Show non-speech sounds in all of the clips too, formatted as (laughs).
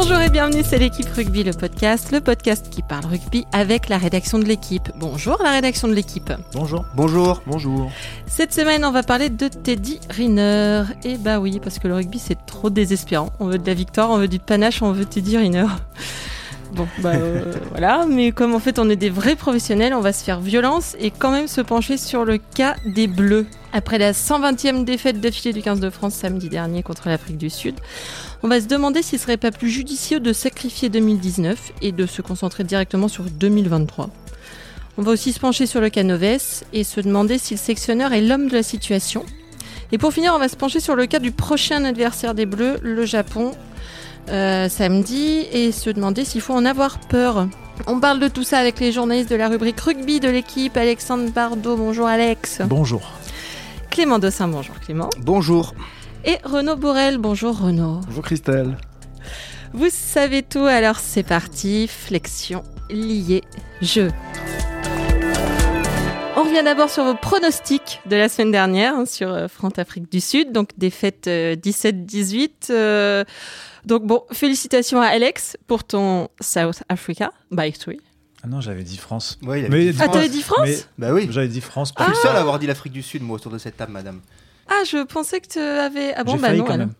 Bonjour et bienvenue, c'est l'équipe Rugby, le podcast, le podcast qui parle rugby avec la rédaction de l'équipe. Bonjour la rédaction de l'équipe. Bonjour. Bonjour. Bonjour. Cette semaine, on va parler de Teddy Riner. Et bah oui, parce que le rugby, c'est trop désespérant. On veut de la victoire, on veut du panache, on veut Teddy Riner. Bon, bah euh, (laughs) voilà, mais comme en fait on est des vrais professionnels, on va se faire violence et quand même se pencher sur le cas des Bleus. Après la 120e défaite d'affilée du 15 de France samedi dernier contre l'Afrique du Sud, on va se demander s'il serait pas plus judicieux de sacrifier 2019 et de se concentrer directement sur 2023. On va aussi se pencher sur le cas Noves et se demander si le sectionneur est l'homme de la situation. Et pour finir, on va se pencher sur le cas du prochain adversaire des Bleus, le Japon, euh, samedi, et se demander s'il faut en avoir peur. On parle de tout ça avec les journalistes de la rubrique rugby de l'équipe, Alexandre Bardot, bonjour Alex. Bonjour. Clément Dossin, bonjour Clément. Bonjour. Et Renaud Bourrel, bonjour Renaud. Bonjour Christelle. Vous savez tout, alors c'est parti, flexion, lié, jeu. On revient d'abord sur vos pronostics de la semaine dernière hein, sur euh, France-Afrique du Sud, donc défaite euh, 17-18. euh, donc bon, félicitations à Alex pour ton South Africa by three. Ah non, j'avais dit France. Ouais, il avait Mais- dit Ah, France. t'avais dit France Mais Bah oui. j'avais dit France. Je suis le seul à avoir dit l'Afrique du Sud, moi, autour de cette table, madame. Ah, je pensais que tu avais... Ah bon, bah failli non, quand alors. même.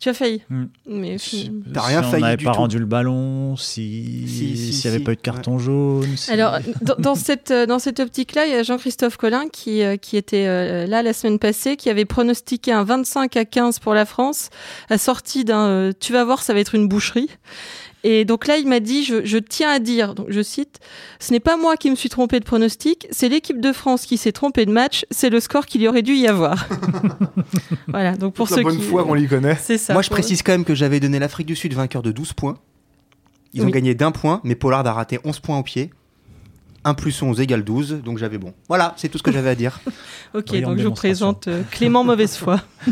Tu as failli. Hmm. Mais Si T'as rien si failli on n'avait du pas tout. rendu le ballon, si Si, si, s'il n'y avait si. pas eu de carton jaune. si- Alors, dans, dans cette, euh, dans cette optique-là, il y a Jean-Christophe Collin qui, euh, qui était euh, là la semaine passée, qui avait pronostiqué un 25 à 15 pour la France, assorti d'un euh, Tu vas voir, ça va être une boucherie. Et donc là, il m'a dit je, je tiens à dire, donc je cite Ce n'est pas moi qui me suis trompé de pronostic, c'est l'équipe de France qui s'est trompée de match, c'est le score qu'il y aurait dû y avoir. (laughs) voilà, donc pour Toute ceux la bonne qui. foi qu'on l'y connaît. C'est ça. Moi, je précise quand même que j'avais donné l'Afrique du Sud vainqueur de 12 points. Ils ont gagné d'un point, mais Pollard a raté 11 points au pied. 1 plus 11 égale 12, donc j'avais bon. Voilà, c'est tout ce que j'avais à dire. (laughs) Ok, donc je vous présente euh, Clément Mauvaise Foi. (laughs)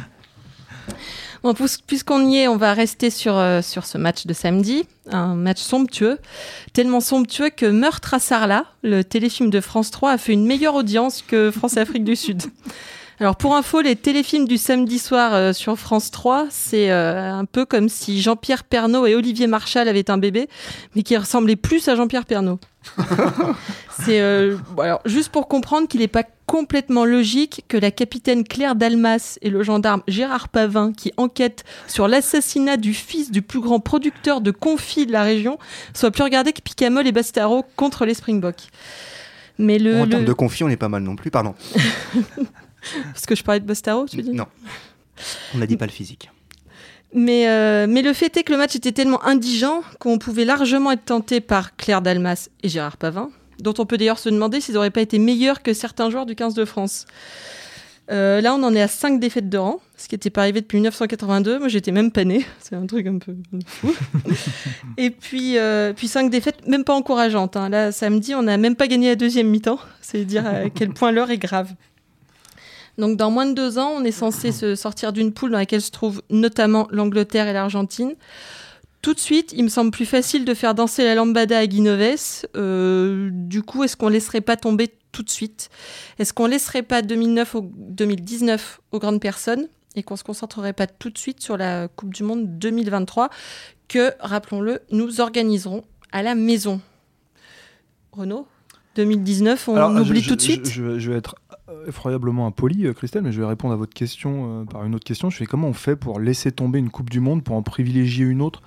Bon, puis- puisqu'on y est, on va rester sur, euh, sur ce match de samedi, un match somptueux, tellement somptueux que Meurtre à Sarlat, le téléfilm de France 3, a fait une meilleure audience que France-Afrique du Sud. (laughs) Alors pour info, les téléfilms du samedi soir euh, sur France 3, c'est euh, un peu comme si Jean-Pierre Pernaut et Olivier Marchal avaient un bébé, mais qui ressemblait plus à Jean-Pierre Pernaut. (laughs) c'est euh, bon, alors, juste pour comprendre qu'il n'est pas complètement logique que la capitaine Claire Dalmas et le gendarme Gérard Pavin, qui enquêtent sur l'assassinat du fils du plus grand producteur de confits de la région, soient plus regardés que Picamol et Bastaro contre les Springboks. Mais le, en le- termes de conflit, on est pas mal non plus, pardon. (laughs) parce que je parlais de Bastaro, tu dis Non. On n'a dit pas le physique. Mais, euh, mais le fait est que le match était tellement indigent qu'on pouvait largement être tenté par Claire Dalmas et Gérard Pavin, dont on peut d'ailleurs se demander s'ils n'auraient pas été meilleurs que certains joueurs du 15 de France. Euh, là, on en est à 5 défaites de rang, ce qui n'était pas arrivé depuis 1982. Moi, j'étais même pas née. (laughs) C'est un truc un peu fou. Et puis, euh, puis 5 défaites, même pas encourageantes. hein. Là, samedi, on n'a même pas gagné la deuxième mi-temps. C'est dire à quel point l'heure est grave. Donc, dans moins de deux ans, on est censé se sortir d'une poule dans laquelle se trouvent notamment l'Angleterre et l'Argentine. Tout de suite, il me semble plus facile de faire danser la lambada à Guinoves. Euh, du coup, est-ce qu'on laisserait pas tomber tout de suite? Est-ce qu'on laisserait pas 2009 au- 2019 aux grandes personnes et qu'on se concentrerait pas tout de suite sur la Coupe du Monde 2023 que, rappelons-le, nous organiserons à la maison? Renaud? 2019, on Alors, oublie je- tout de suite? Je, vais- je vais être effroyablement impoli, euh, Christelle, mais je vais répondre à votre question euh, par une autre question. Je fais comment on fait pour laisser tomber une Coupe du Monde pour en privilégier une autre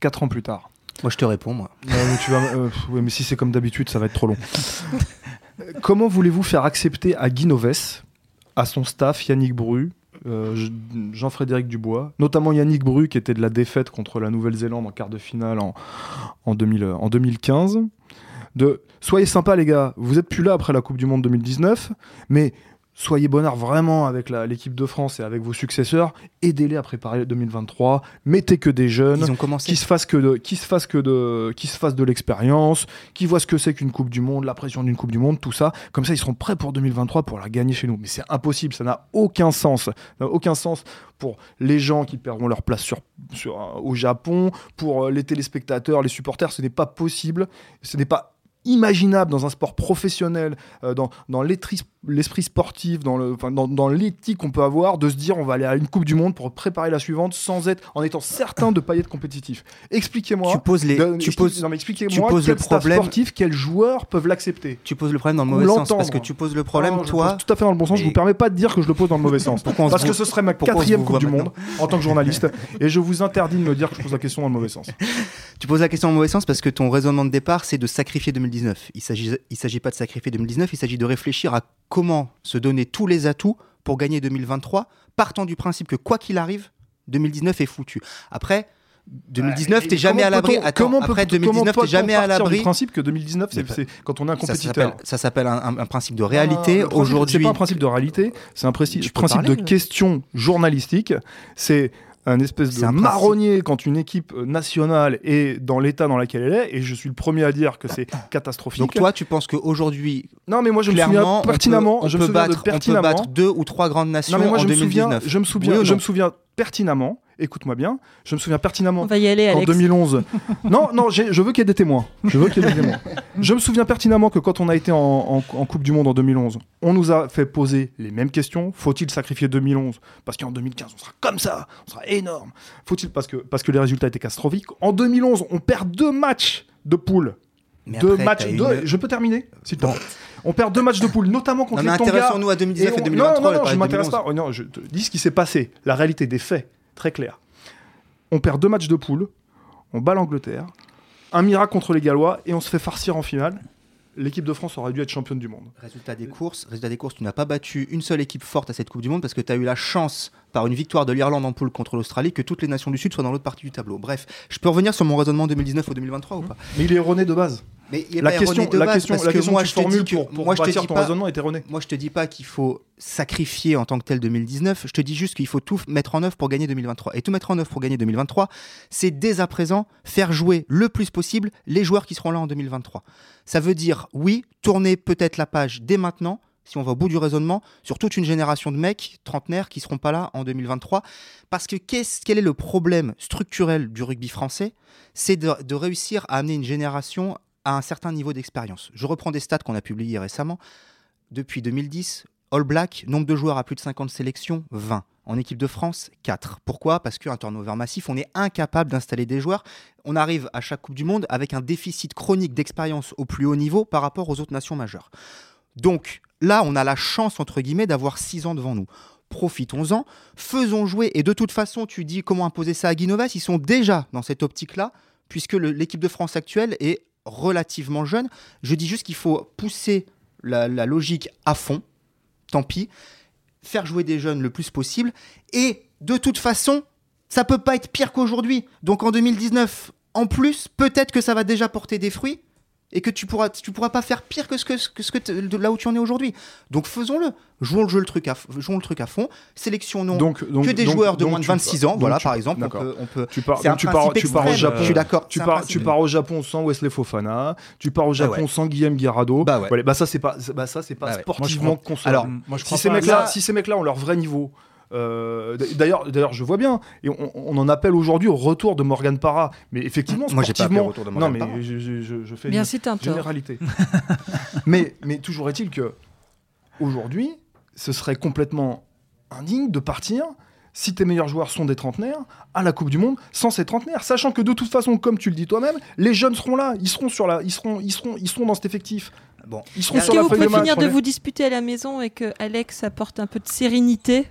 4 ans plus tard? Moi, je te réponds, moi. Ouais, mais tu vas, euh, ouais, mais si c'est comme d'habitude, ça va être trop long. (laughs) Comment voulez-vous faire accepter à Guy Noves, à son staff, Yannick Bru, euh, Jean-Frédéric Dubois, notamment Yannick Bru qui était de la défaite contre la Nouvelle-Zélande en quart de finale en, en, 2000, en 2015, de soyez sympas les gars, vous êtes plus là après la Coupe du Monde 2019, mais soyez bonnards vraiment avec l'équipe de France et avec vos successeurs, aidez-les à préparer 2023, mettez que des jeunes Ils ont commencé. qui se fasse que de, qui se fasse que de, qui se fasse de l'expérience, qui voit ce que c'est qu'une Coupe du Monde, la pression d'une Coupe du Monde, tout ça. Comme ça, ils seront prêts pour 2023 pour la gagner chez nous. Mais c'est impossible, ça n'a aucun sens. Ça n'a aucun sens pour les gens qui perdront leur place sur, sur, euh, au Japon, pour euh, les téléspectateurs, les supporters. Ce n'est pas possible. Ce n'est pas imaginable dans un sport professionnel, euh, dans, dans l'esprit sportif, dans le, dans, dans l'éthique qu'on peut avoir, de se dire on va aller à une Coupe du Monde pour préparer la suivante sans être, en étant certain de pas y être compétitif. Expliquez-moi. Tu poses les, de- tu poses, non, mais tu expliquez-moi poses quel le problème- sportif, quels joueurs peuvent l'accepter. tu poses le problème dans le mauvais sens parce que tu poses le problème, Non, toi. pose tout à fait dans le bon sens. Je Mais- vous permets pas de dire que je le pose dans le mauvais sens. Parce que ce serait ma quatrième Coupe du Monde en tant que journaliste. et je vous interdis de me dire que je pose la question dans le mauvais sens. Tu poses la question dans le mauvais sens parce que ton raisonnement de départ, c'est de sacrifier 2019. Il s'agit, il s'agit pas de sacrifier 2019, il s'agit de réfléchir à comment se donner tous les atouts pour gagner 2023, partant du principe que quoi qu'il arrive, 2019 est foutu. Après, 2019, t'es jamais à l'abri. comment après peut- 2019, comment t'es jamais à partir du l'abri. principe que 2019, c'est quand on est un compétiteur. ça s'appelle un, un- un principe de réalité. principe, C'est Aujourd'hui, pas un principe de réalité, c'est un principe, principe parler, de euh. question journalistique. C'est un espèce de un marronnier quand une équipe nationale est dans l'état dans lequel elle est, et je suis le premier à dire que c'est (laughs) catastrophique. donc toi, tu penses qu'aujourd'hui, non, mais moi je me souviens on peut- pertinemment, on je peut me souviens battre, de on peut battre deux ou trois grandes nations non, mais moi en je me souviens, 2019. je me souviens, Oui je me souviens pertinemment. Écoute-moi bien, je me souviens pertinemment On va y aller, en Alex. 2011. (laughs) non, non, je veux qu'il y ait des témoins. Je veux qu'il y ait des témoins. (laughs) Je me souviens pertinemment que quand on a été en, en- en Coupe du Monde en 2011, on nous a fait poser les mêmes questions. Faut-il sacrifier 2011 Parce qu'en 2015, on sera comme ça, on sera énorme. Faut-il parce que, parce que les résultats étaient catastrophiques. En 2011, on perd deux matchs de poule. Mais deux après, matchs. t'as deux- une- Je peux terminer s'il te Bon. plaît? On perd deux matchs de poule, notamment contre Non, mais les Tonga. intéressons-nous à 2019 et, Et on- 2023. Non, non, et non, je m'intéresse 2011. pas. Oh, non, je te dis ce qui s'est passé. La réalité des faits, très claire. On perd deux matchs de poule, on bat l'Angleterre, un miracle contre les Gallois et on se fait farcir en finale. L'équipe de France aurait dû être championne du monde. Résultat des courses, résultat des courses, tu n'as pas battu une seule équipe forte à cette Coupe du Monde parce que tu as eu la chance par une victoire de l'Irlande en poule contre l'Australie que toutes les nations du Sud soient dans l'autre partie du tableau. Bref, je peux revenir sur mon raisonnement 2019 ou 2023 ou pas? Mais il est erroné de base. Mais est La pas question, de la base question, parce la que moi que je formules que pour, pour moi je te dis ton pas raisonnement est erroné. moi je te dis pas qu'il faut sacrifier en tant que tel 2019, je te dis juste qu'il faut tout mettre en œuvre pour gagner 2023 et tout mettre en œuvre pour gagner 2023, c'est dès à présent faire jouer le plus possible les joueurs qui seront là en 2023. Ça veut dire oui, tourner peut-être la page dès maintenant si on va au bout du raisonnement, sur toute une génération de mecs trentenaires qui seront pas là en 2023. Parce que qu'est-ce- quel est le problème structurel du rugby français? C'est de, de réussir à amener une génération à un certain niveau d'expérience. Je reprends des stats qu'on a publiés récemment. Depuis 2010, All Black, nombre de joueurs à plus de 50 sélections, 20. En équipe de France, 4. Pourquoi? Parce qu'un turnover massif, on est incapable d'installer des joueurs. On arrive à chaque Coupe du Monde avec un déficit chronique d'expérience au plus haut niveau par rapport aux autres nations majeures. Donc là, on a la chance, entre guillemets, d'avoir 6 ans devant nous. Profitons-en, faisons jouer. Et de toute façon, tu dis comment imposer ça à Guinoves Ils sont déjà dans cette optique-là, puisque l'équipe de France actuelle est relativement jeune. Je dis juste qu'il faut pousser la, logique à fond, tant pis, faire jouer des jeunes le plus possible. Et de toute façon, ça peut pas être pire qu'aujourd'hui. Donc en 2019, en plus, peut-être que ça va déjà porter des fruits et que tu pourras, tu pourras pas faire pire que ce que, que, ce que de là où tu en es aujourd'hui. Donc faisons-le. Jouons le jeu le truc à, jouons le truc à fond. Sélectionnons Donc, donc, que des donc- joueurs de moins de tu- 26 ans. Voilà, tu- par exemple, on peut, on peut- Tu pars, un tu pars, principe tu pars au extrême, Japon. Je suis d'accord. Tu pars, tu pars au Japon sans Wesley Fofana, tu pars au Japon ouais. sans Guillaume Guirado. Bah ouais. Bah ça c'est pas, bah ça c'est pas Bah ouais. sportivement concevable. Alors, Moi, je si ces mecs-là, Là- si ces mecs-là ont leur vrai niveau. Euh, d'ailleurs, d'ailleurs, je vois bien, et on, on en appelle aujourd'hui au retour de Morgan Parra. Mais effectivement, Moi, j'ai pas appelé au retour de non, Morgan mais Parra. je, je- je- je fais Bien une c'est un tort. généralité. (laughs) mais, mais toujours est-il que aujourd'hui, ce serait complètement indigne de partir si tes meilleurs joueurs sont des trentenaires à la Coupe du Monde sans ces trentenaires, sachant que de toute façon, comme tu le dis toi-même, les jeunes seront là, ils seront sur la, ils seront, ils seront, ils seront dans cet effectif, Bon. ils seront Est-ce que la vous pouvez finir de vous disputer à la maison et que Alex apporte un peu de sérénité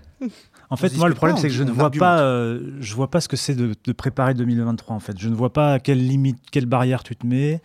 En fait, moi, le problème, c'est que je ne vois argumente. pas, euh, je vois pas ce que c'est de, de préparer 2023. En fait, je ne vois pas à quelle limite, quelle barrière tu te mets.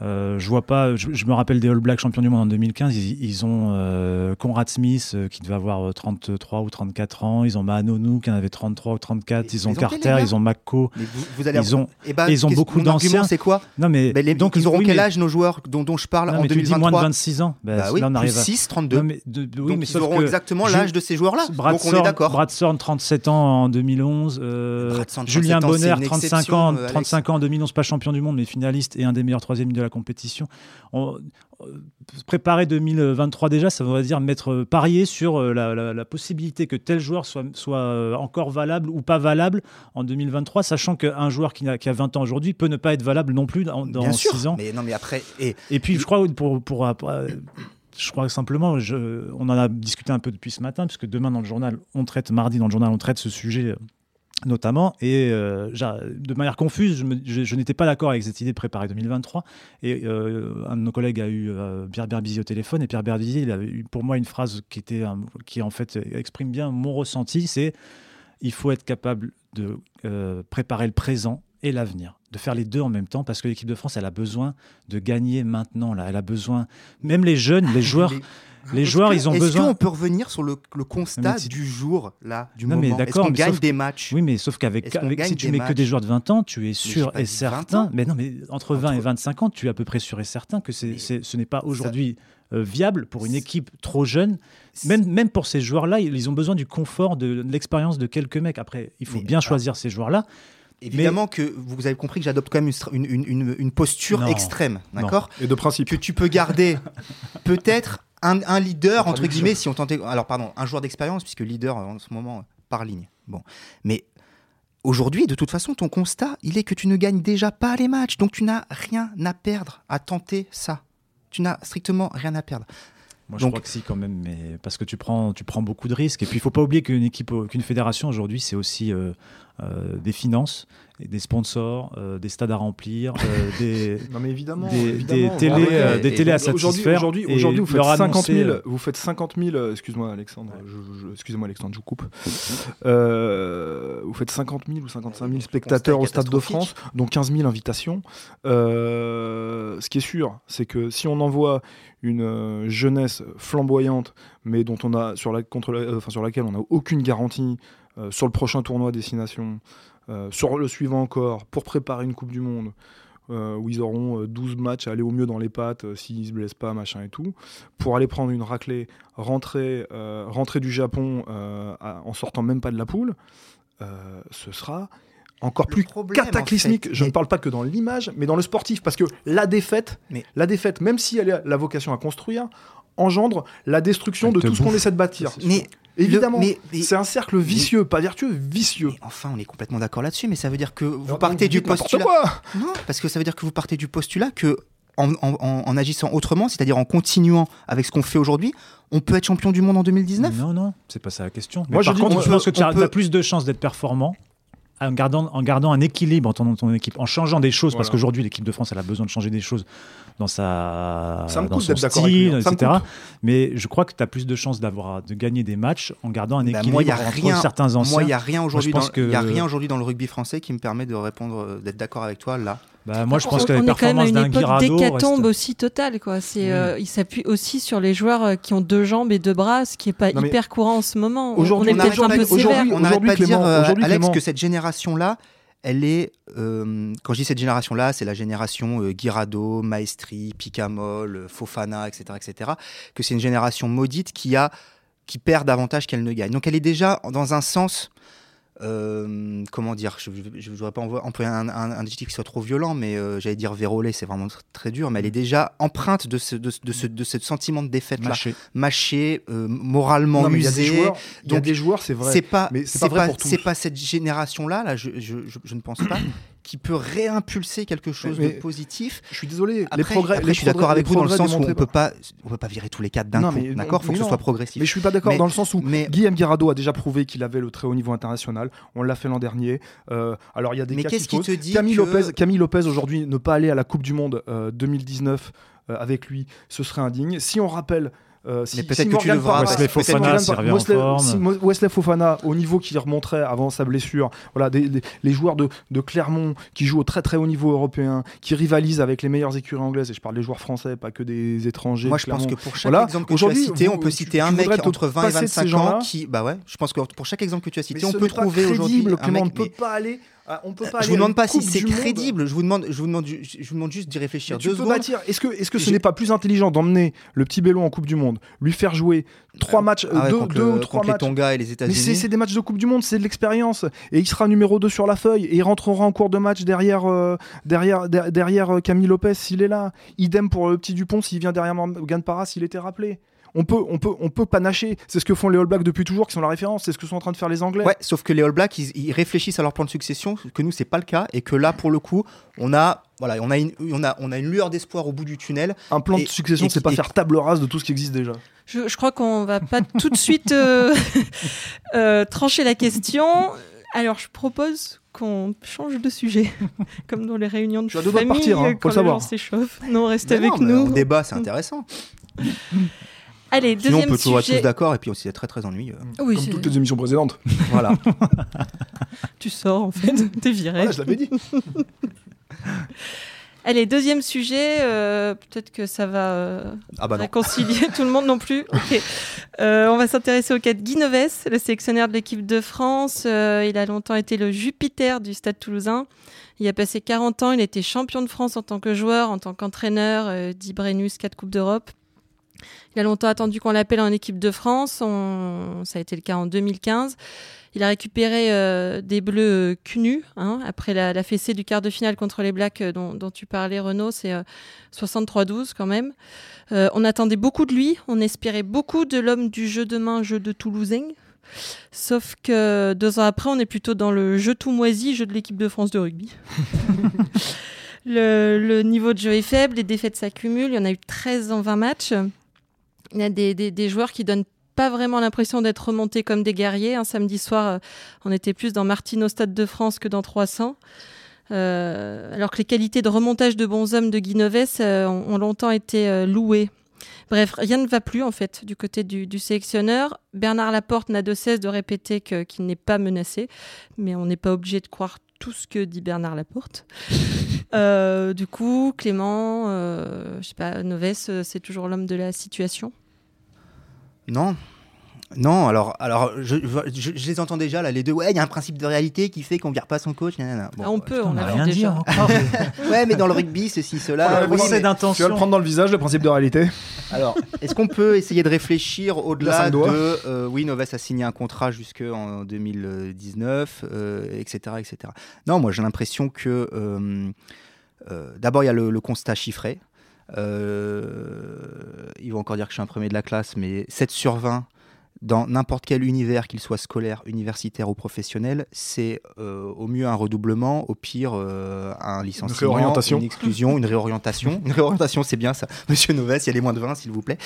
Euh, je vois pas. Je, je me rappelle des All Blacks champions du monde en 2015. Ils, ils ont euh, Conrad Smith euh, qui devait avoir euh, 33 ou 34 ans. Ils ont Mahanonou qui en avait 33 ou 34. Mais Ils ont ils ont quel Carter. Ils ont McCo. Vous, vous allez Ils ont, Eh ben, ils ont beaucoup d'anciens. C'est quoi non mais Mais les- donc Ils auront oui, quel mais- âge nos joueurs dont, dont je parle non, en mais tu dis moins de 2023 26 ans. Bah, Bah oui, là, on plus arrive à. 6, 32. Non, mais de- de- oui, Donc mais ils auront exactement l'âge de ces joueurs-là. Donc on est d'accord. Brad Sorn, 37 ans en 2011. euh, Brad Sorn, 37 Julien Bonner, c'est une 35 exception, ans, euh, Alex. 35 ans en 2011, pas champion du monde, mais finaliste et un des meilleurs troisième de la compétition. On- euh, préparer 2023 déjà, ça voudrait dire mettre euh, parier sur euh, la, la- la possibilité que tel joueur soit, soit encore valable ou pas valable en 2023, sachant qu'un joueur qui a, qui a 20 ans aujourd'hui peut ne pas être valable non plus dans, dans Bien 6 sûr. ans. Mais non, mais après, et Et puis, je crois, pour, pour, je crois que simplement, je, on en a discuté un peu depuis ce matin, puisque demain dans le journal, on traite, mardi dans le journal, on traite ce sujet notamment. Et euh, de manière confuse, je, n'étais pas d'accord avec cette idée de préparer 2023. Et euh, un de nos collègues a eu euh, Pierre Berbizier au téléphone. Et Pierre Berbizier, il a eu pour moi une phrase qui, était, qui en fait exprime bien mon ressenti c'est il faut être capable de préparer le présent et l'avenir, de faire les deux en même temps, parce que l'équipe de France, elle a besoin de gagner maintenant. Là, elle a besoin, même les jeunes, les (laughs) joueurs. Les joueurs, ils ont est besoin. Est-ce qu'on peut revenir sur le, constat du jour, là, du non, moment? Est-ce qu'on gagne des matchs? Oui, mais sauf qu'avec si tu mets que des joueurs de 20 ans, tu es sûr et certain. Mais non, mais entre 20 et 25 ans, tu es à peu près sûr et certain que c'est, ce n'est pas aujourd'hui euh, viable pour une équipe trop jeune. Même, même pour ces joueurs-là, ils ont besoin du confort, de, l'expérience de quelques mecs. Après, il faut bien choisir ces joueurs-là. Évidemment que vous avez compris que j'adopte quand même une, une, une, posture extrême, d'accord? Et de principe. Que tu peux garder (laughs) peut-être un, leader, entre guillemets, si on tentait. Alors, pardon, un joueur d'expérience, puisque leader en ce moment, par ligne. Bon. Mais aujourd'hui, de toute façon, ton constat, il est que tu ne gagnes déjà pas les matchs. Donc, tu n'as rien à perdre à tenter ça. Tu n'as strictement rien à perdre. Moi, je crois que si, quand même, mais parce que tu prends, tu prends beaucoup de risques. Et puis, il ne faut pas oublier qu'une équipe, qu'une fédération aujourd'hui, c'est aussi euh, euh, des finances, des sponsors, euh, des stades à remplir, euh, (laughs) des, non mais évidemment, des, évidemment. des télés, euh, des télés à satisfaire. Aujourd'hui, aujourd'hui, vous, faites 50 000, vous faites 50 000, excuse-moi Alexandre, excusez-moi Alexandre, je vous coupe. vous faites 50 000 ou 55 000 spectateurs au Stade de France, dont 15 000 invitations. ce qui est sûr, c'est que si on envoie une jeunesse flamboyante, mais dont on a sur, la, contre enfin, sur laquelle on n'a aucune garantie sur le prochain tournoi destination, euh, sur le suivant encore, pour préparer une Coupe du Monde, euh, où ils auront 12 euh, matchs à aller au mieux dans les pattes s'ils se blessent pas, machin et tout, pour aller prendre une raclée, rentrer, rentrer du Japon en sortant même pas de la poule, ce sera encore plus cataclysmique. Je ne parle pas que dans l'image, mais dans le sportif, parce que la défaite, mais... la défaite, même si elle a la vocation à construire, engendre la destruction de tout ce qu'on essaie de bâtir. Mais Évidemment, c'est un cercle vicieux, pas vertueux, vicieux. enfin, on est complètement d'accord là-dessus, mais ça veut dire que vous partez du postulat. Quoi non, parce que ça veut dire que vous partez du postulat que en, agissant autrement, c'est-à-dire en continuant avec ce qu'on fait aujourd'hui, on peut être champion du monde en 2019 Non, non, c'est pas ça la question. Moi, par je contre, je pense que tu as, plus de chances d'être performant en gardant, en gardant un équilibre dans ton, équipe, en changeant des choses, parce qu'aujourd'hui, l'équipe de France, elle a besoin de changer des choses dans, sa, ça me dans son style, etc. Mais je crois que tu as plus de chances d'avoir de gagner des matchs en gardant un bah, équilibre moi, entre rien, certains anciens. Moi, il n'y a rien aujourd'hui dans, que... a rien aujourd'hui dans le rugby français qui me permet de répondre, d'être d'accord avec toi là. Bah, moi, je pense que la performance d'un Guirado d'hécatombe aussi totale. Quoi. C'est, euh, il s'appuie aussi sur les joueurs euh, qui ont deux jambes et deux bras, ce qui n'est pas hyper courant en ce moment. Aujourd'hui, on, est peut-être un peu sévère. On n'arrête pas de dire, Alex, que cette génération-là, elle est, euh, quand je dis cette génération-là, c'est la génération euh, Guirado, Maestri, Picamol, euh, Fofana, etc., etc., que c'est une génération maudite qui a qui perd davantage qu'elle ne gagne. Donc elle est déjà dans un sens euh, comment dire, je ne voudrais pas employer un, un, adjectif qui soit trop violent, mais euh, j'allais dire vérolé, c'est vraiment très dur, mais elle est déjà empreinte de ce, de, ce, de ce sentiment de défaite-là. Mâché. Euh, moralement usé. Il y a des joueurs, c'est vrai. C'est pas, c'est pas, pas, cette génération-là, là, je, je, je, ne pense pas, qui peut réimpulser quelque chose de positif. Je suis désolé, les progrès. je suis d'accord avec vous dans le sens où on peut pas, on peut pas virer tous les quatre d'un coup. D'accord, faut que ce soit progressif. Mais je suis pas d'accord dans le sens où Guillaume Guirado a déjà prouvé qu'il avait le très haut niveau international. On l'a fait l'an dernier. Euh, alors il y a des mais qu'est-ce qui te dit Camille Lopez, Camille Lopez aujourd'hui ne pas aller à la Coupe du Monde 2019 euh, euh, avec lui, ce serait indigne. Si on rappelle euh, si, mais peut-être que tu le verras. Wesley Fofana, Wesley, si Wesley Fofana, au niveau qu'il remonterait avant sa blessure, voilà, des, les joueurs de, de, Clermont qui jouent au très très haut niveau européen, qui rivalisent avec les meilleures écuries anglaises, et je parle des joueurs français, pas que des étrangers. Moi, je pense que pour chaque exemple que tu as cité, on peut citer un mec entre 20 et 25 ans qui. Bah ouais, je pense que pour chaque exemple que tu as cité, on peut trouver aujourd'hui. On ne peut pas aller ah, on peut pas je vous demande pas si c'est crédible. Je vous demande, je vous demande, je vous demande juste d'y réfléchir deux. Est-ce que, est-ce que ce n'est pas plus intelligent d'emmener le petit Bellon en Coupe du Monde, lui faire jouer trois matchs, ah deux, deux ou trois matchs les Tonga et les États-Unis. Mais c'est des matchs de Coupe du Monde, c'est de l'expérience. Et il sera numéro 2 sur la feuille et il rentrera en cours de match derrière, euh, derrière, derrière euh, Camille Lopez s'il est là. Idem pour le petit Dupont s'il vient derrière Morgan Parra s'il était rappelé On peut, on peut, on peut panacher. C'est ce que font les All Blacks depuis toujours, qui sont la référence. C'est ce que sont en train de faire les Anglais. Ouais, sauf que les All Blacks, ils, ils réfléchissent à leur plan de succession, que nous, c'est pas le cas, et que là, pour le coup, on a, voilà, on a une, on a, on a une lueur d'espoir au bout du tunnel. Un plan Et- de succession, c'est pas et- faire table rase de tout ce qui existe déjà. Je, je crois qu'on va pas (laughs) tout de suite euh, (laughs) euh, trancher la question. Alors, je propose qu'on change de sujet, (laughs) comme dans les réunions de Je famille, partir, hein, euh, quand le savoir. les gens s'échauffent. Non, restez Mais avec non, nous. On débat, c'est intéressant. Allez, Sinon, on deuxième peut toujours être sujet. tous d'accord, et puis aussi être très très ennuyeux. Oui, Comme toutes les émissions précédentes. (laughs) voilà. (laughs) tu sors en fait, (laughs) t'es viré. Voilà, je l'avais dit. Allez, deuxième sujet. euh, Peut-être que ça va euh, Ah bah réconcilier tout le monde non plus. Euh, on va s'intéresser au cas de Guy Noves, le sélectionneur de l'équipe de France. Euh, il a longtemps été le Jupiter du Stade Toulousain. Il a passé 40 ans. Il était champion de France en tant que joueur, en tant qu'entraîneur, euh, 10 Brennus, 4 Coupes d'Europe. Il a longtemps attendu qu'on l'appelle en équipe de France. On- Ça a été le cas en 2015. Il a récupéré euh, des bleus euh, cul nus, hein, après la, la fessée du quart de finale contre les Blacks euh, dont, dont tu parlais, Renaud. C'est euh, 63-12 quand même. On attendait beaucoup de lui. On espérait beaucoup de l'homme du jeu de main, jeu de Toulousain. Sauf que deux ans après, on est plutôt dans le jeu tout moisi, jeu de l'équipe de France de rugby. (laughs) le, le niveau de jeu est faible, les défaites s'accumulent. Il y en a eu 13 en 20 matchs. Il y a des, joueurs qui donnent pas vraiment l'impression d'être remontés comme des guerriers. Un samedi soir, euh, on était plus dans Martine au Stade de France que dans 300. Euh, alors que les qualités de remontage de bons hommes de Guy Noves euh, ont, longtemps été louées. Bref, rien ne va plus en fait du côté du, sélectionneur. Bernard Laporte n'a de cesse de répéter qu'il n'est pas menacé, mais on n'est pas obligé de croire tout ce que dit Bernard Laporte. (laughs) Euh, du coup, Clément, euh, je sais pas, euh, c'est toujours l'homme de la situation? Non. Non, alors, alors je, je- je les entends déjà là, les deux. Ouais, il y a un principe de réalité qui fait qu'on vire pas son coach. Bon, Ah, on peut, On on n'a l'a rien dit déjà. encore. (laughs) Ouais, mais dans le rugby, ceci, cela. Oui, mais- Tu vas le prendre dans le visage, le principe de réalité Alors, est-ce qu'on peut essayer de réfléchir a au-delà de. euh, oui, Noves a signé un contrat jusqu'en 2019, euh, etc., etc. Non, moi j'ai l'impression que. euh, euh, D'abord, il y a le, le constat chiffré. Euh, il va encore dire que je suis un premier de la classe, mais 7 sur 20 dans n'importe quel univers, qu'il soit scolaire, universitaire ou professionnel, c'est euh, au mieux un redoublement, au pire euh, un licenciement, réorientation. une exclusion, une réorientation. (laughs) Une réorientation, c'est bien ça. Monsieur Noves, il y a les moins de 20, s'il vous plaît.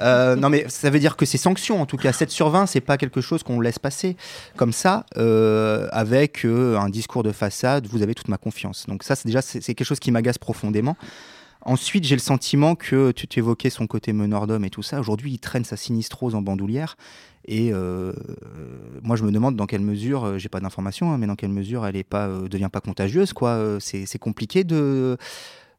Euh, non, mais ça veut dire que c'est sanction, en tout cas. 7 sur 20, c'est pas quelque chose qu'on laisse passer comme ça, euh, avec euh, un discours de façade, vous avez toute ma confiance. Donc ça, c'est déjà, c'est quelque chose qui m'agace profondément. Ensuite, j'ai le sentiment que tu, évoquais son côté meneur d'homme et tout ça. Aujourd'hui, il traîne sa sinistrose en bandoulière. Et euh, moi, je me demande dans quelle mesure, euh, j'ai pas d'informations, hein, mais dans quelle mesure elle est pas, euh, devient pas contagieuse. quoi. Euh, C'est compliqué de,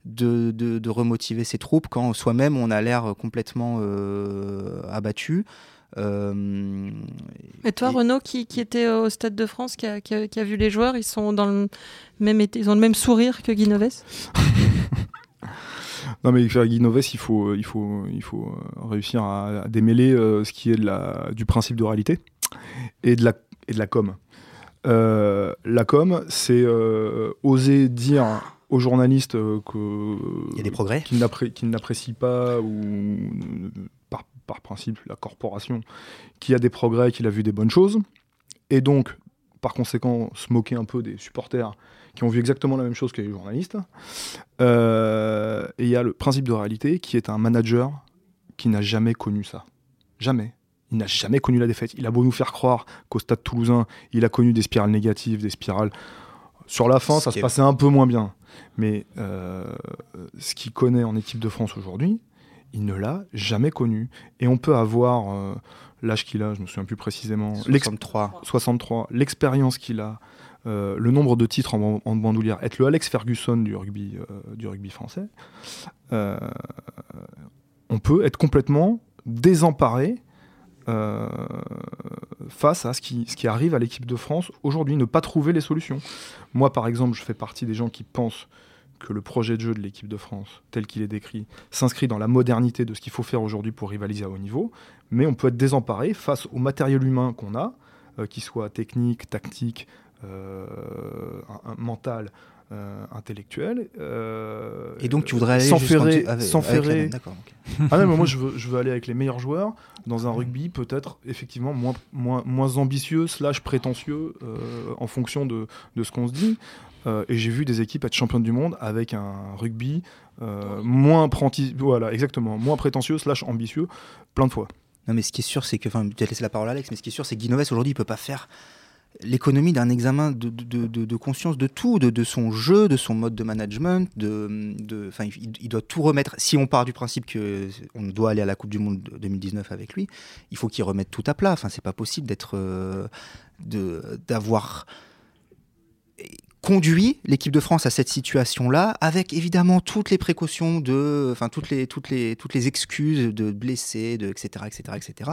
de, de, de remotiver ses troupes quand soi-même on a l'air complètement euh, abattu. Euh, Et toi, Et- Renaud, qui, qui était au Stade de France, qui a, qui a- qui a vu les joueurs, ils sont dans le même, ils ont le même sourire que Guy Noves (laughs) Non, mais faire Guy Noves, il faut, il faut, il faut euh, réussir à, à démêler euh, ce qui est de la, du principe de réalité et de la, et de la com. Euh, la com, c'est euh, oser dire aux journalistes que y qu'ils qu'ils n'apprécient pas ou par, par principe la corporation qui a des progrès, qu'il a vu des bonnes choses, et donc par conséquent se moquer un peu des supporters qui ont vu exactement la même chose que les journalistes. Euh, et il y a le principe de réalité qui est un manager qui n'a jamais connu ça. Jamais. Il n'a jamais connu la défaite. Il a beau nous faire croire qu'au stade toulousain, il a connu des spirales négatives, des spirales. Sur la fin, ça se passait un peu moins bien. Mais euh, ce qu'il connaît en équipe de France aujourd'hui, il ne l'a jamais connu. Et on peut avoir euh, l'âge qu'il a, je me souviens plus précisément, l'ex- 63. 63, l'expérience qu'il a, euh, le nombre de titres en, bandoulière, être le Alex Ferguson du rugby, euh, français, euh, on peut être complètement désemparé face à ce qui, arrive à l'équipe de France aujourd'hui, ne pas trouver les solutions. Moi, par exemple, je fais partie des gens qui pensent que le projet de jeu de l'équipe de France, tel qu'il est décrit, s'inscrit dans la modernité de ce qu'il faut faire aujourd'hui pour rivaliser à haut niveau, mais on peut être désemparé face au matériel humain qu'on a, qu'il soit technique, tactique, un, un mental euh, intellectuel. euh, Et donc tu voudrais aller s'enferrer, jusqu'en- avec- s'enferrer- avec la même, d'accord, ok. ah non, mais moi je veux, je veux aller avec les meilleurs joueurs dans un rugby peut-être effectivement moins, moins, moins ambitieux slash prétentieux euh, en fonction de, de ce qu'on se dit. Euh, et j'ai vu des équipes être championnes du monde avec un rugby euh, moins apprenti, voilà exactement, moins prétentieux slash ambitieux, plein de fois. Non, mais ce qui est sûr, c'est que. Enfin, tu as laissé la parole à Alex, mais ce qui est sûr, c'est que Guinoves, aujourd'hui, il peut pas faire l'économie d'un examen de, de, de- conscience de tout, de, son jeu, de son mode de management. De, il, il doit tout remettre. Si on part du principe qu'on doit aller à la Coupe du Monde de 2019 avec lui, il faut qu'il remette tout à plat. Enfin, c'est pas possible d'être. euh, d'avoir conduit l'équipe de France à cette situation-là, avec évidemment toutes les précautions de, enfin toutes les toutes les toutes les excuses de blessés, de etc etc etc.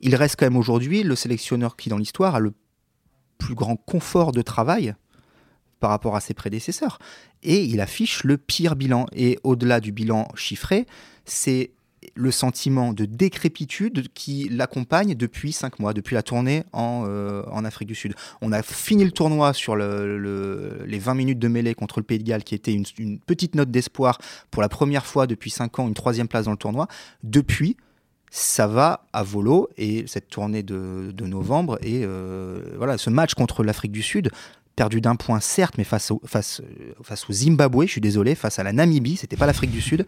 Il reste quand même aujourd'hui le sélectionneur qui dans l'histoire a le plus grand confort de travail par rapport à ses prédécesseurs et il affiche le pire bilan. Et au-delà du bilan chiffré, c'est le sentiment de décrépitude qui l'accompagne depuis cinq mois, depuis la tournée en, euh, Afrique du Sud. On a fini le tournoi sur le- le- les 20 minutes de mêlée contre le Pays de Galles, qui était une, petite note d'espoir pour la première fois depuis 5 ans, une troisième place dans le tournoi. Depuis, ça va à volo et cette tournée de, de novembre et euh, voilà ce match contre l'Afrique du Sud perdu d'un point certes mais face au, face, euh, face au Zimbabwe je suis désolé face à la Namibie c'était pas l'Afrique du Sud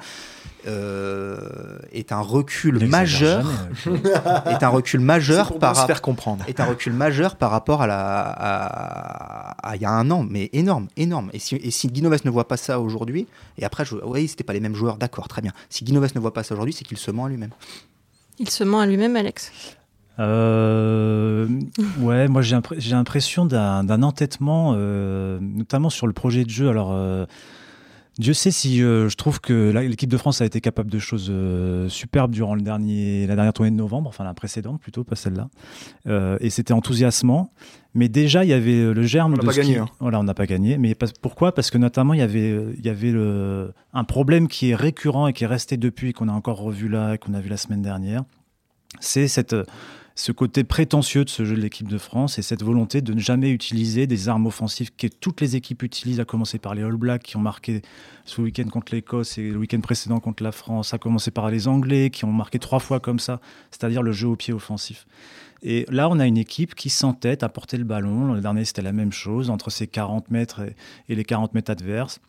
euh, est un recul majeur (laughs) est un recul majeur par se faire comprendre. est un recul majeur par rapport à la à, à il y a un an, mais énorme, énorme. Et si, et si Guinoves ne voit pas ça aujourd'hui, et après, je, oui, c'était pas les mêmes joueurs, d'accord, très bien. Si Guinoves ne voit pas ça aujourd'hui, c'est qu'il se ment à lui-même. Il se ment à lui-même, Alex. Euh, ouais, moi j'ai l'impression d'un d'un entêtement, euh, notamment sur le projet de jeu. Alors, euh, Dieu sait si euh, je trouve que l'équipe de France a été capable de choses euh, superbes durant le dernier, la dernière tournée de novembre, enfin la précédente plutôt, pas celle-là. Euh, et c'était enthousiasmant. Mais déjà, il y avait le germe On n'a de pas ce qui- gagné, hein. Voilà, on n'a pas gagné. Mais pas- pourquoi? Parce que notamment, il y avait, il y avait le, un problème qui est récurrent et qui est resté depuis, qu'on a encore revu là, et qu'on a vu la semaine dernière. C'est cette, ce côté prétentieux de ce jeu de l'équipe de France et cette volonté de ne jamais utiliser des armes offensives que toutes les équipes utilisent, à commencer par les All Blacks qui ont marqué ce week-end contre l'Écosse et le week-end précédent contre la France, à commencer par les Anglais qui ont marqué trois fois comme ça, c'est-à-dire le jeu au pied offensif. Et là, on a une équipe qui s'entête à porter le ballon. Le dernier, c'était la même chose, entre ses 40 mètres et, les 40 mètres adverses.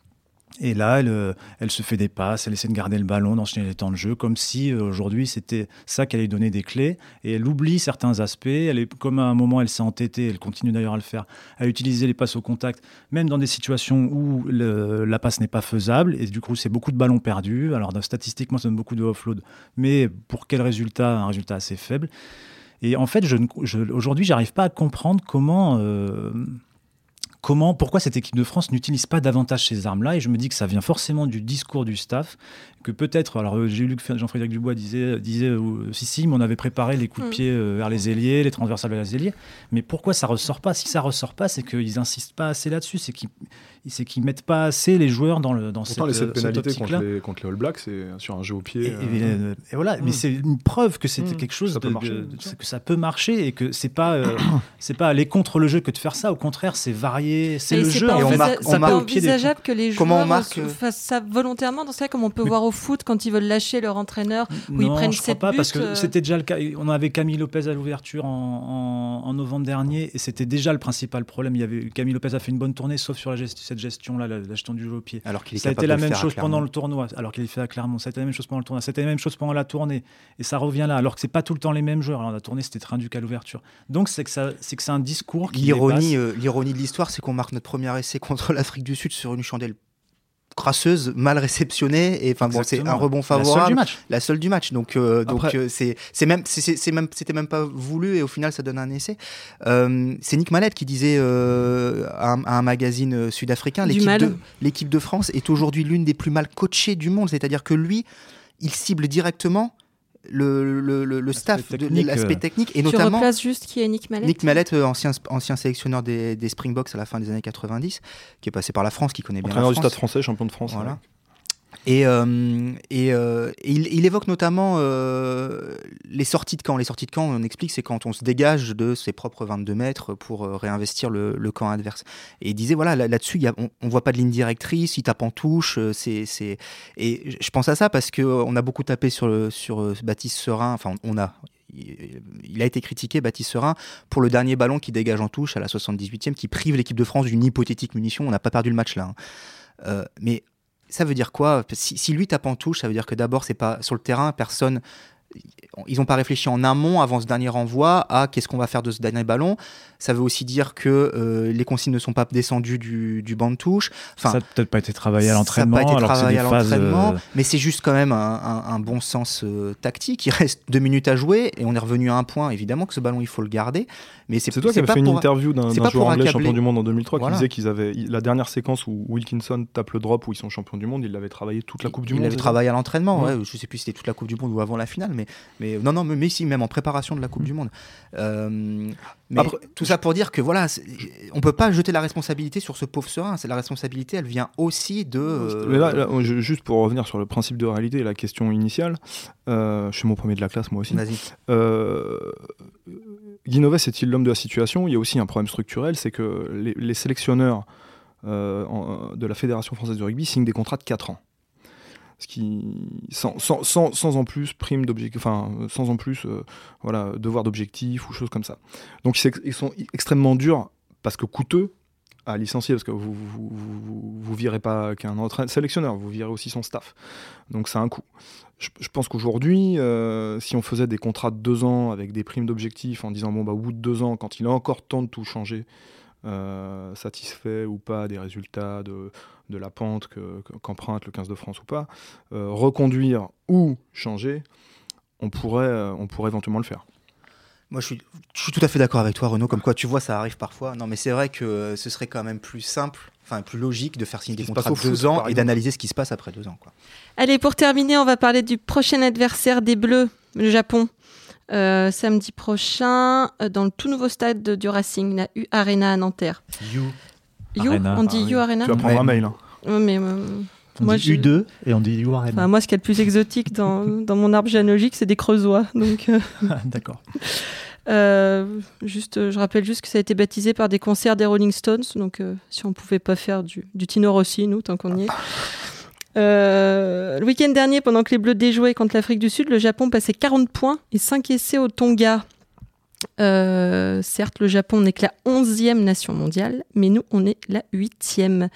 Et là, elle, euh, elle se fait des passes, elle essaie de garder le ballon, d'enchaîner les temps de jeu, comme si euh, aujourd'hui c'était ça qui allait donner des clés. Et elle oublie certains aspects. Elle est, comme à un moment, elle s'est entêtée, elle continue d'ailleurs à le faire, à utiliser les passes au contact, même dans des situations où la passe n'est pas faisable. Et du coup, c'est beaucoup de ballons perdus. Alors, statistiquement, ça donne beaucoup de offload. Mais pour quel résultat? Un résultat assez faible. Et en fait, je, je, aujourd'hui, j'arrive pas à comprendre comment. euh, Comment, pourquoi cette équipe de France n'utilise pas davantage ces armes-là? Et je me dis que ça vient forcément du discours du staff, que peut-être, alors euh, j'ai lu que Jean-Frédéric Dubois disait, disait euh, si, si, mais on avait préparé les coups de Mm. pied euh, vers les ailiers, les transversales vers les ailiers, mais pourquoi ça ressort pas? Si ça ressort pas, c'est qu'ils insistent pas assez là-dessus, c'est qu'ils c'est qu'ils mettent pas assez les joueurs dans, le, dans Pourtant, cette, les sept euh, cette pénalités contre les, contre les All Blacks, c'est sur un jeu au pied. Et, et- euh, et voilà, mais Mm. c'est une preuve que c'était Mm. quelque chose Ça peut de- marcher, de- que ça peut marcher et que c'est pas euh, (coughs) c'est pas aller contre le jeu que de faire ça. Au contraire, c'est varié, c'est Et le jeu. Et on marque- c'est on pas marque des envisageable que les Comment on joueurs marque, se- euh, fassent ça volontairement? Dans ce cas comme on peut Mais- voir au foot quand ils veulent lâcher leur entraîneur où ils prennent je crois pas parce que euh. c'était déjà le cas. On avait Camille Lopez à l'ouverture en, en- en novembre dernier et c'était déjà le principal problème. Il y avait Camille Lopez a fait une bonne tournée sauf sur la gest- cette gestion là, la, la gestion du jeu au pied. Alors qu'il est Ça a été la même chose pendant le tournoi, alors qu'il est fait à Clermont. Ça a été la même chose pendant le tournoi. C'était la même chose pendant la tournée. Et ça revient là, alors que c'est pas tout le temps les mêmes joueurs. Alors la tournée, c'était Trinduc à l'ouverture. Donc c'est que ça, c'est que c'est un discours qui L'ironie, euh, l'ironie de l'histoire, c'est qu'on marque notre premier essai contre (laughs) l'Afrique du Sud sur une chandelle crasseuse, mal réceptionnée, et enfin bon, c'est un rebond La seule favorable. du match. la seule du match. Donc, euh, donc euh, c'est c'est même c'est- même c'était même pas voulu et au final ça donne un essai. Euh, c'est Nick Mallette qui disait euh, à, un, à un magazine euh, sud-africain l'équipe de l'équipe de France est aujourd'hui l'une des plus mal coachées du monde. C'est-à-dire que lui, il cible directement le, le, le- le staff, l'aspect euh. technique et Tu notamment replaces juste qui est Nick Mallet Nick Mallette, euh, ancien, ancien sélectionneur des, des Springboks à la fin des années 90, qui est passé par la France, qui connaît bien la Entraîneur du France. Stade français, champion de France. Voilà. ouais. Et, euh, euh, il, évoque notamment euh, les sorties de camp. Les sorties de camp, on explique, c'est quand on se dégage de ses propres 22 mètres pour réinvestir le, camp adverse. Et il disait, voilà, là- là-dessus, on ne voit pas de ligne directrice, il tape en touche. Et je pense à ça parce qu'on a beaucoup tapé sur, Baptiste Serin, enfin on a, il a été critiqué, Baptiste Serin, pour le dernier ballon qui dégage en touche à la 78e, qui prive l'équipe de France d'une hypothétique munition. On n'a pas perdu le match là. hein. Mais ça veut dire quoi? Si, lui tape en touche, ça veut dire que d'abord, c'est pas sur le terrain, personne. Ils n'ont pas réfléchi en amont avant ce dernier renvoi à qu'est-ce qu'on va faire de ce dernier ballon. Ça veut aussi dire que euh, les consignes ne sont pas descendues du, du banc de touche. Enfin, ça n'a peut-être pas été travaillé à ça a l'entraînement, pas été travaillé à l'entraînement, euh, mais c'est juste quand même un, un- un bon sens euh, tactique. Il reste deux minutes à jouer et on est revenu à un point. Évidemment que ce ballon, il faut le garder, mais c'est C'est toi qui avais fait une pour- interview d'un joueur anglais accabler. champion du monde en 2003 Voilà. qui disait qu'ils avaient la dernière séquence où Wilkinson tape le drop où ils sont champions du monde, il l'avait travaillé toute la Coupe du il Monde. avait c'est ça travaillé à l'entraînement, Ouais. ouais. je sais plus si c'était toute la Coupe du Monde ou avant la finale, mais, mais non, non, mais, mais si, même en préparation de la Coupe du Monde. Euh, mais Après- tout ça pour dire que voilà, on peut pas jeter la responsabilité sur ce pauvre serein. C'est la responsabilité, elle vient aussi de. euh, Mais là, juste pour revenir sur le principe de réalité et la question initiale, euh, je suis mon premier de la classe moi aussi. Vas-y. Guinoves est-il l'homme de la situation? Il y a aussi un problème structurel, c'est que les, les sélectionneurs en- de la Fédération française de rugby signent des contrats de 4 ans. Qui, sans, sans, sans, en plus d'objectif, enfin, sans en plus euh, voilà, devoir d'objectif ou choses comme ça. Donc ils sont extrêmement durs parce que coûteux à licencier, parce que vous vous, vous, vous- virez pas qu'un sélectionneur, vous virez aussi son staff. Donc c'est un coût. Je, je pense qu'aujourd'hui, euh, si on faisait des contrats de deux ans avec des primes d'objectifs en disant bon bah au bout de deux ans, quand il a encore temps de tout changer, euh, satisfait ou pas des résultats de, de la pente que- que- qu'emprunte le 15 de France ou pas, euh, reconduire ou changer, on pourrait, euh, on pourrait éventuellement le faire. Moi, je suis, je suis tout à fait d'accord avec toi, Renaud. Comme quoi, tu vois, ça arrive parfois. Non, mais c'est vrai que ce serait quand même plus simple, enfin plus logique de faire signer des contrats de deux foot, ans et d'analyser ce qui se passe après deux ans. Quoi. Allez, pour terminer, on va parler du prochain adversaire des Bleus, le Japon. Euh, samedi prochain, dans le tout nouveau stade de- du Racing, la U Arena à Nanterre. You. You Arena. On dit Ah U oui. Arena Tu vas prendre Ouais. un mail. hein. Ouais, mais, euh, On Moi, dit je- U2 et on dit U Arena. enfin, moi, ce qui est le plus exotique dans, (laughs) dans mon arbre généalogique, c'est des creusois. Donc, euh, (laughs) D'accord. euh, juste, je rappelle juste que ça a été baptisé par des concerts des Rolling Stones. Donc, euh, si on pouvait pas faire du, du Tino Rossi, nous, tant qu'on y est. (laughs) Euh, le week-end dernier, pendant que les Bleus déjouaient contre l'Afrique du Sud, le Japon passait 40 points et 5 essais au Tonga. Euh, certes, le Japon n'est que la 11e nation mondiale, mais nous, on est la 8e.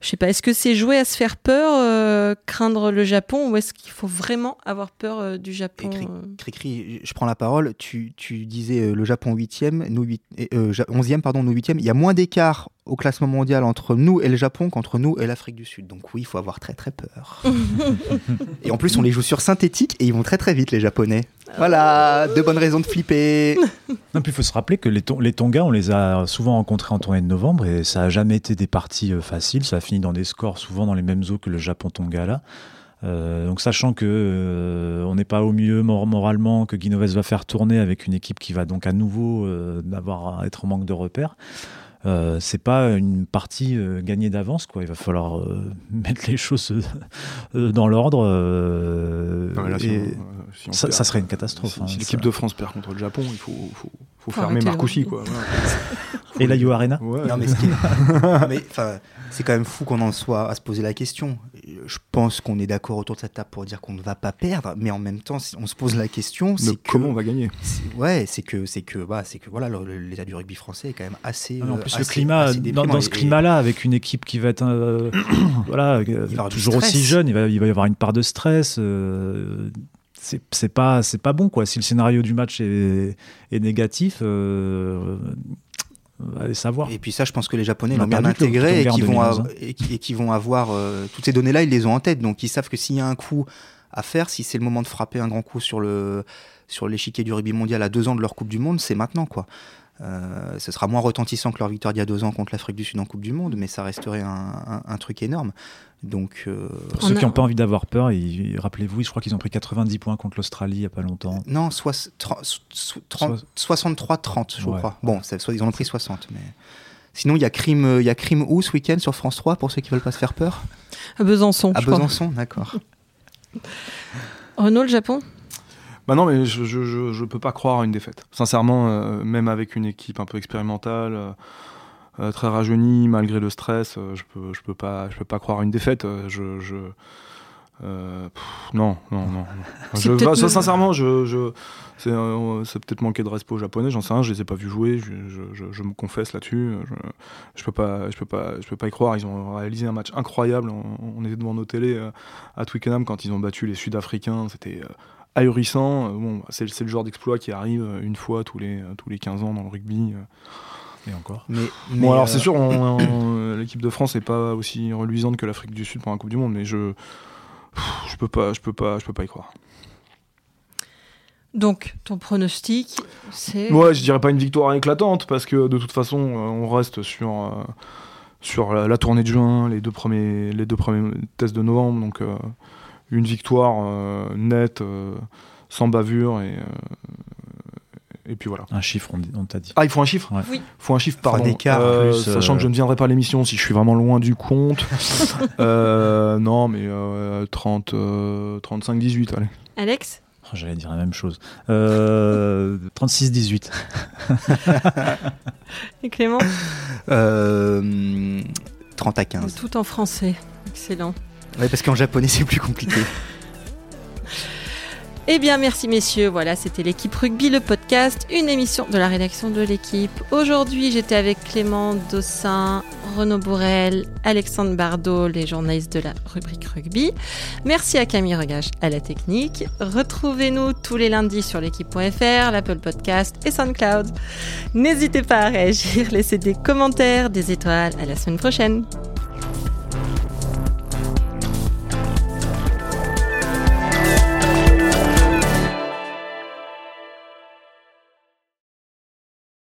Je sais pas, est-ce que c'est jouer à se faire peur, euh, craindre le Japon, ou est-ce qu'il faut vraiment avoir peur euh, du Japon Cricri, je prends la parole. Tu, tu disais le Japon 8e, nous 8, Ja- 11e, pardon, nous 8e. Il y a moins d'écart au classement mondial entre nous et le Japon qu'entre nous et l'Afrique du Sud. Donc oui, il faut avoir très très peur. (laughs) et en plus, on les joue sur synthétique et ils vont très très vite, les Japonais. Voilà, deux bonnes raisons de flipper. (laughs) Non, puis il faut se rappeler que les, Ton- les Tonga, on les a souvent rencontrés en tournée de novembre et ça a jamais été des parties euh, faciles. Ça a fini dans des scores souvent dans les mêmes eaux que le Japon-Tonga là. Euh, donc sachant que euh, on n'est pas au mieux mor- moralement, que Guinoves va faire tourner avec une équipe qui va donc à nouveau euh, avoir être en manque de repères. Euh, c'est pas une partie euh, gagnée d'avance quoi. Il va falloir euh, (laughs) mettre les choses dans l'ordre. si ça, serait une catastrophe. Si, hein, si l'équipe de France perd contre le Japon, il faut, faut, faut Faut fermer Marcoussi. Quoi. (laughs) Et la Yo Arena Ouais. Non, mais, c'est quand même fou qu'on en soit à se poser la question. Je pense qu'on est d'accord autour de cette table pour dire qu'on ne va pas perdre, mais en même temps, si on se pose la question, c'est que comment on va gagner c'est- ouais, c'est que c'est que bah, c'est que voilà, l'état du rugby français est quand même assez. Ah non, en euh, plus, assez- le climat, dans, ce climat-là, avec une équipe qui va être euh, (coughs) voilà, euh, toujours aussi jeune, il va, il va y avoir une part de stress. Euh, c'est pas, c'est pas bon. Quoi. Si le scénario du match est, est négatif, euh, allez savoir. Et puis ça, je pense que les Japonais l'ont bien intégré et qui vont, 2011, av- et qui- vont avoir euh, toutes ces données-là, ils les ont en tête. Donc ils savent que s'il y a un coup à faire, si c'est le moment de frapper un grand coup sur le sur l'échiquier du rugby mondial à deux ans de leur Coupe du Monde, c'est maintenant quoi. Euh, ce sera moins retentissant que leur victoire d'il y a deux ans contre l'Afrique du Sud en Coupe du Monde, mais ça resterait un, un- un truc énorme. Donc euh, Pour ceux a- qui n'ont pas envie d'avoir peur, rappelez-vous, je crois qu'ils ont pris 90 points contre l'Australie il n'y a pas longtemps. non, so- 30 63-30, je Ouais. crois. Bon, ils en ont pris 60, mais Sinon, il y a crime, euh, il y a crime où ce week-end sur France 3 pour ceux qui veulent pas se faire peur? À Besançon. À je crois. Besançon, d'accord. Renault, le Japon? Bah non, mais je, je, je, je peux pas croire à une défaite. Sincèrement, euh, même avec une équipe un peu expérimentale, euh, euh, très rajeunie, malgré le stress, euh, je peux, je peux pas, je peux pas croire à une défaite. je, je pff, non, non, non. (laughs) Je, bah, ça, sincèrement, je, je, c'est, peut-être manquer de respect aux Japonais. J'en sais rien. Je les ai pas vus jouer. Je, je, je, je me confesse là-dessus. Je, je peux pas, je peux pas, je peux pas y croire. Ils ont réalisé un match incroyable. On, on était devant nos télés à Twickenham quand ils ont battu les Sud-Africains. C'était ahurissant. Euh, Bon, c'est, c'est le genre d'exploit qui arrive euh, une fois tous les, euh, tous les 15 ans dans le rugby. Et encore. Mais, Bon, alors euh, c'est sûr, on- on- l'équipe de France n'est pas aussi reluisante que l'Afrique du Sud pour la Coupe du Monde, mais je, je peux pas, je peux pas, je peux pas y croire. Donc, ton pronostic, c'est. Ouais, je dirais pas une victoire éclatante parce que de toute façon, on reste sur euh, sur la, la tournée de juin, les deux premiers, les deux premiers tests de novembre, donc euh, une victoire euh, nette, euh, sans bavure et euh, et puis voilà. Un chiffre, on, t'a dit. Ah, il faut un chiffre Ouais. Oui. faut un chiffre, pardon. écart, Euh, plus, sachant euh, que je ne viendrai pas à l'émission si je suis vraiment loin du compte. (laughs) Euh, non, mais euh, 30, euh, 35-18, allez. Alex? Oh, J'allais dire la même chose. Euh, 36-18. (laughs) et Clément? Euh, 30 à 15. Tout en français. Excellent. Ouais, parce qu'en japonais, c'est plus compliqué. (laughs) Eh bien, merci messieurs. Voilà, c'était l'équipe rugby, le podcast, une émission de la rédaction de l'équipe. Aujourd'hui, j'étais avec Clément Dossin, Renaud Bourrel, Alexandre Bardot, les journalistes de la rubrique rugby. Merci à Camille Regache à la technique. Retrouvez-nous tous les lundis sur l'équipe.fr, l'Apple Podcast et SoundCloud. N'hésitez pas à réagir, laisser des commentaires, des étoiles. À la semaine prochaine.